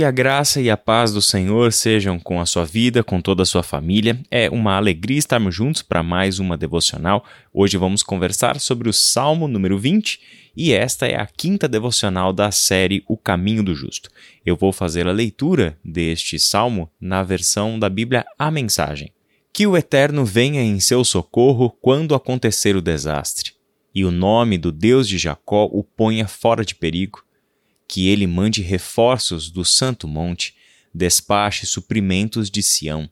Que a graça e a paz do Senhor sejam com a sua vida, com toda a sua família. É uma alegria estarmos juntos para mais uma devocional. Hoje vamos conversar sobre o Salmo número 20 e esta é a quinta devocional da série O Caminho do Justo. Eu vou fazer a leitura deste salmo na versão da Bíblia A Mensagem. Que o Eterno venha em seu socorro quando acontecer o desastre, e o nome do Deus de Jacó o ponha fora de perigo que ele mande reforços do Santo Monte, despache suprimentos de Sião.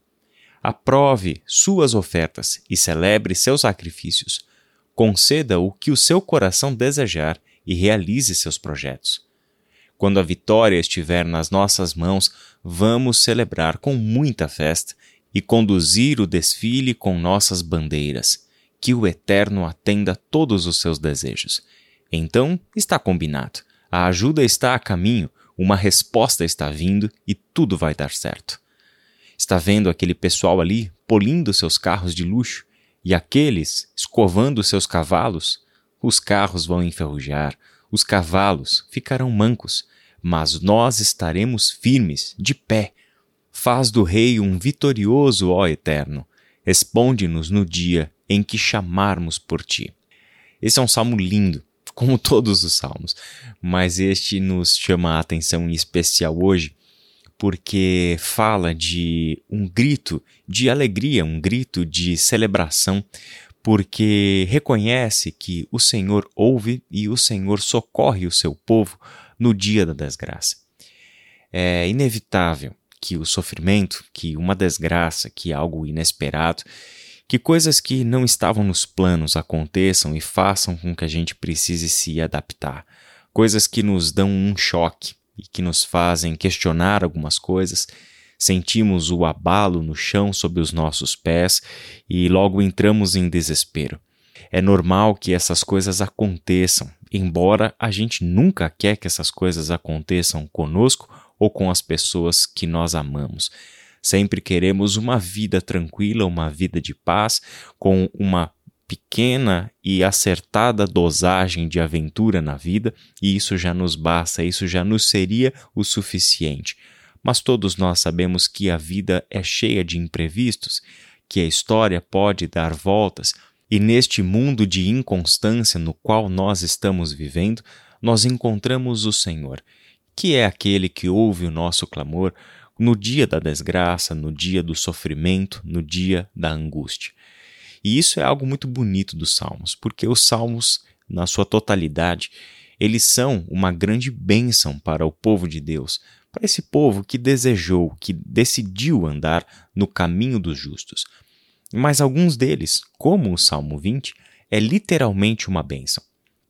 Aprove suas ofertas e celebre seus sacrifícios. Conceda o que o seu coração desejar e realize seus projetos. Quando a vitória estiver nas nossas mãos, vamos celebrar com muita festa e conduzir o desfile com nossas bandeiras. Que o Eterno atenda todos os seus desejos. Então está combinado. A ajuda está a caminho, uma resposta está vindo e tudo vai dar certo. Está vendo aquele pessoal ali polindo seus carros de luxo e aqueles escovando seus cavalos? Os carros vão enferrujar, os cavalos ficarão mancos, mas nós estaremos firmes, de pé. Faz do Rei um vitorioso, ó Eterno. Responde-nos no dia em que chamarmos por ti. Esse é um salmo lindo como todos os salmos, mas este nos chama a atenção em especial hoje porque fala de um grito de alegria, um grito de celebração, porque reconhece que o Senhor ouve e o Senhor socorre o seu povo no dia da desgraça. É inevitável que o sofrimento, que uma desgraça, que algo inesperado, que coisas que não estavam nos planos aconteçam e façam com que a gente precise se adaptar. Coisas que nos dão um choque e que nos fazem questionar algumas coisas. Sentimos o abalo no chão sob os nossos pés e logo entramos em desespero. É normal que essas coisas aconteçam, embora a gente nunca quer que essas coisas aconteçam conosco ou com as pessoas que nós amamos. Sempre queremos uma vida tranquila, uma vida de paz, com uma pequena e acertada dosagem de aventura na vida, e isso já nos basta, isso já nos seria o suficiente. Mas todos nós sabemos que a vida é cheia de imprevistos, que a história pode dar voltas, e neste mundo de inconstância no qual nós estamos vivendo, nós encontramos o Senhor, que é aquele que ouve o nosso clamor, no dia da desgraça, no dia do sofrimento, no dia da angústia. E isso é algo muito bonito dos salmos, porque os salmos, na sua totalidade, eles são uma grande bênção para o povo de Deus, para esse povo que desejou, que decidiu andar no caminho dos justos. Mas alguns deles, como o Salmo 20, é literalmente uma bênção.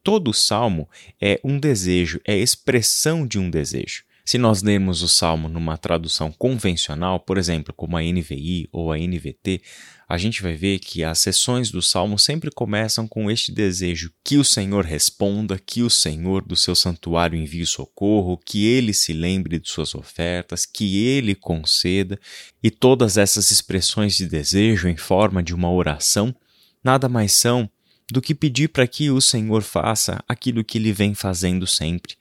Todo salmo é um desejo, é expressão de um desejo. Se nós lermos o Salmo numa tradução convencional, por exemplo, como a NVI ou a NVT, a gente vai ver que as sessões do Salmo sempre começam com este desejo que o Senhor responda, que o Senhor do seu santuário envie socorro, que ele se lembre de suas ofertas, que ele conceda, e todas essas expressões de desejo em forma de uma oração nada mais são do que pedir para que o Senhor faça aquilo que ele vem fazendo sempre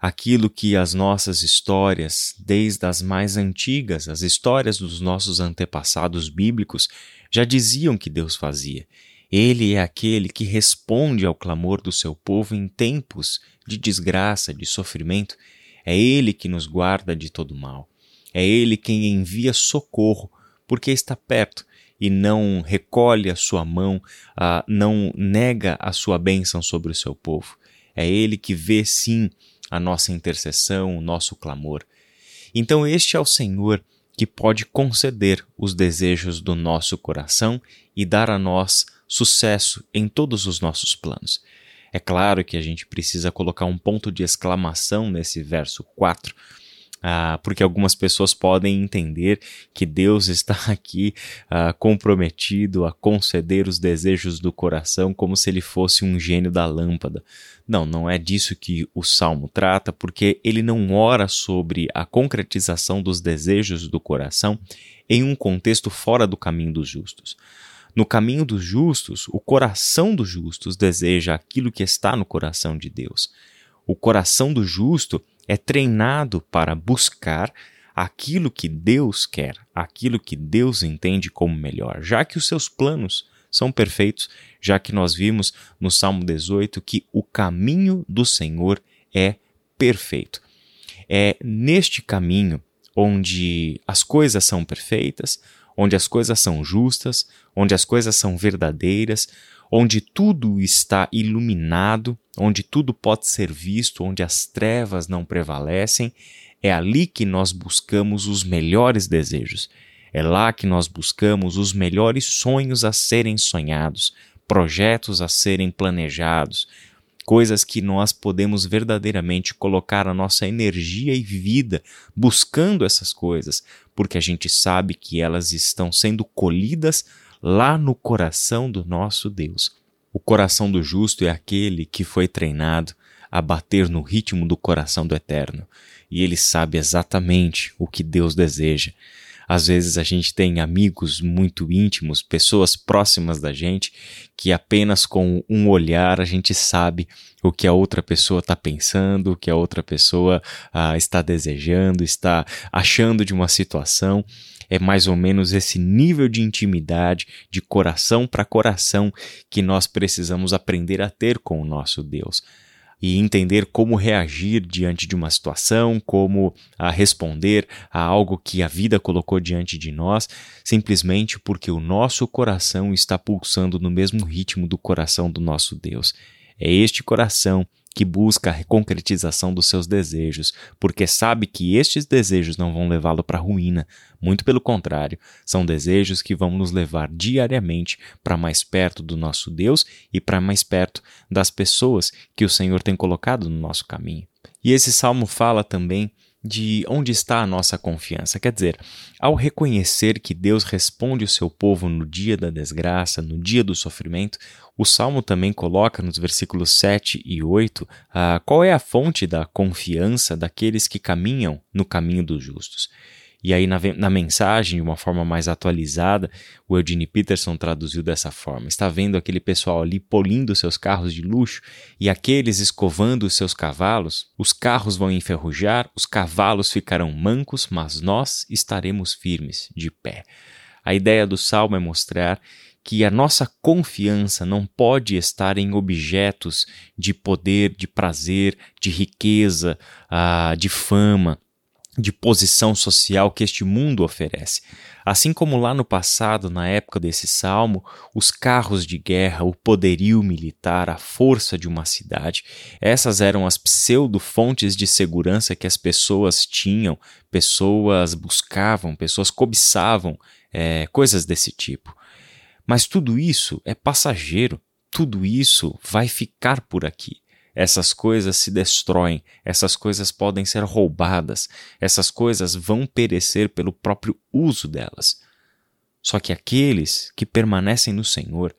aquilo que as nossas histórias, desde as mais antigas, as histórias dos nossos antepassados bíblicos, já diziam que Deus fazia. Ele é aquele que responde ao clamor do seu povo em tempos de desgraça, de sofrimento. É Ele que nos guarda de todo mal. É Ele quem envia socorro, porque está perto e não recolhe a sua mão, uh, não nega a sua bênção sobre o seu povo. É Ele que vê sim a nossa intercessão, o nosso clamor. Então, este é o Senhor que pode conceder os desejos do nosso coração e dar a nós sucesso em todos os nossos planos. É claro que a gente precisa colocar um ponto de exclamação nesse verso 4, ah, porque algumas pessoas podem entender que Deus está aqui ah, comprometido a conceder os desejos do coração como se ele fosse um gênio da lâmpada. Não, não é disso que o salmo trata, porque ele não ora sobre a concretização dos desejos do coração em um contexto fora do caminho dos justos. No caminho dos justos, o coração dos justos deseja aquilo que está no coração de Deus. O coração do justo é treinado para buscar aquilo que Deus quer, aquilo que Deus entende como melhor, já que os seus planos são perfeitos, já que nós vimos no Salmo 18 que o caminho do Senhor é perfeito. É neste caminho onde as coisas são perfeitas, onde as coisas são justas, onde as coisas são verdadeiras, onde tudo está iluminado, onde tudo pode ser visto, onde as trevas não prevalecem, é ali que nós buscamos os melhores desejos. É lá que nós buscamos os melhores sonhos a serem sonhados, projetos a serem planejados, coisas que nós podemos verdadeiramente colocar a nossa energia e vida buscando essas coisas, porque a gente sabe que elas estão sendo colhidas lá no coração do nosso Deus. O coração do justo é aquele que foi treinado a bater no ritmo do coração do Eterno, e ele sabe exatamente o que Deus deseja. Às vezes a gente tem amigos muito íntimos, pessoas próximas da gente, que apenas com um olhar a gente sabe o que a outra pessoa está pensando, o que a outra pessoa ah, está desejando, está achando de uma situação. É mais ou menos esse nível de intimidade, de coração para coração, que nós precisamos aprender a ter com o nosso Deus e entender como reagir diante de uma situação, como a responder a algo que a vida colocou diante de nós, simplesmente porque o nosso coração está pulsando no mesmo ritmo do coração do nosso Deus. É este coração que busca a concretização dos seus desejos, porque sabe que estes desejos não vão levá-lo para a ruína, muito pelo contrário, são desejos que vão nos levar diariamente para mais perto do nosso Deus e para mais perto das pessoas que o Senhor tem colocado no nosso caminho. E esse salmo fala também de onde está a nossa confiança. Quer dizer, ao reconhecer que Deus responde o seu povo no dia da desgraça, no dia do sofrimento, o Salmo também coloca nos versículos 7 e 8 ah, qual é a fonte da confiança daqueles que caminham no caminho dos justos. E aí, na, na, mensagem, de uma forma mais atualizada, o Eugene Peterson traduziu dessa forma: está vendo aquele pessoal ali polindo seus carros de luxo e aqueles escovando os seus cavalos? Os carros vão enferrujar, os cavalos ficarão mancos, mas nós estaremos firmes, de pé. A ideia do salmo é mostrar que a nossa confiança não pode estar em objetos de poder, de prazer, de riqueza, uh, de fama de posição social que este mundo oferece. Assim como lá no passado, na época desse salmo, os carros de guerra, o poderio militar, a força de uma cidade, essas eram as pseudo-fontes de segurança que as pessoas tinham, pessoas buscavam, pessoas cobiçavam, é, coisas desse tipo. Mas tudo isso é passageiro, tudo isso vai ficar por aqui essas coisas se destroem, essas coisas podem ser roubadas, essas coisas vão perecer pelo próprio uso delas. Só que aqueles que permanecem no Senhor,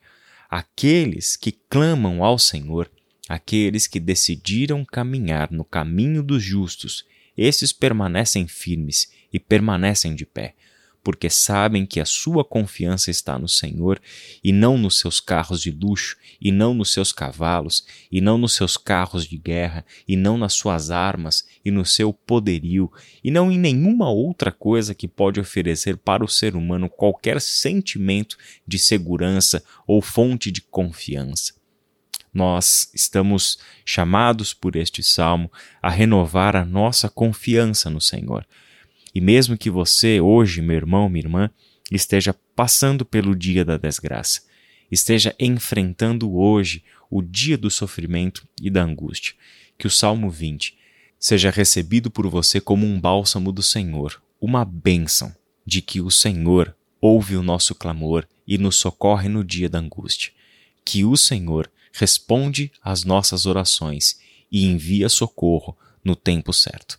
aqueles que clamam ao Senhor, aqueles que decidiram caminhar no caminho dos justos, esses permanecem firmes e permanecem de pé porque sabem que a sua confiança está no Senhor e não nos seus carros de luxo, e não nos seus cavalos, e não nos seus carros de guerra, e não nas suas armas e no seu poderio, e não em nenhuma outra coisa que pode oferecer para o ser humano qualquer sentimento de segurança ou fonte de confiança. Nós estamos chamados por este salmo a renovar a nossa confiança no Senhor e mesmo que você, hoje, meu irmão, minha irmã, esteja passando pelo dia da desgraça, esteja enfrentando hoje o dia do sofrimento e da angústia, que o Salmo 20 seja recebido por você como um bálsamo do Senhor, uma bênção de que o Senhor ouve o nosso clamor e nos socorre no dia da angústia, que o Senhor responde às nossas orações e envia socorro no tempo certo.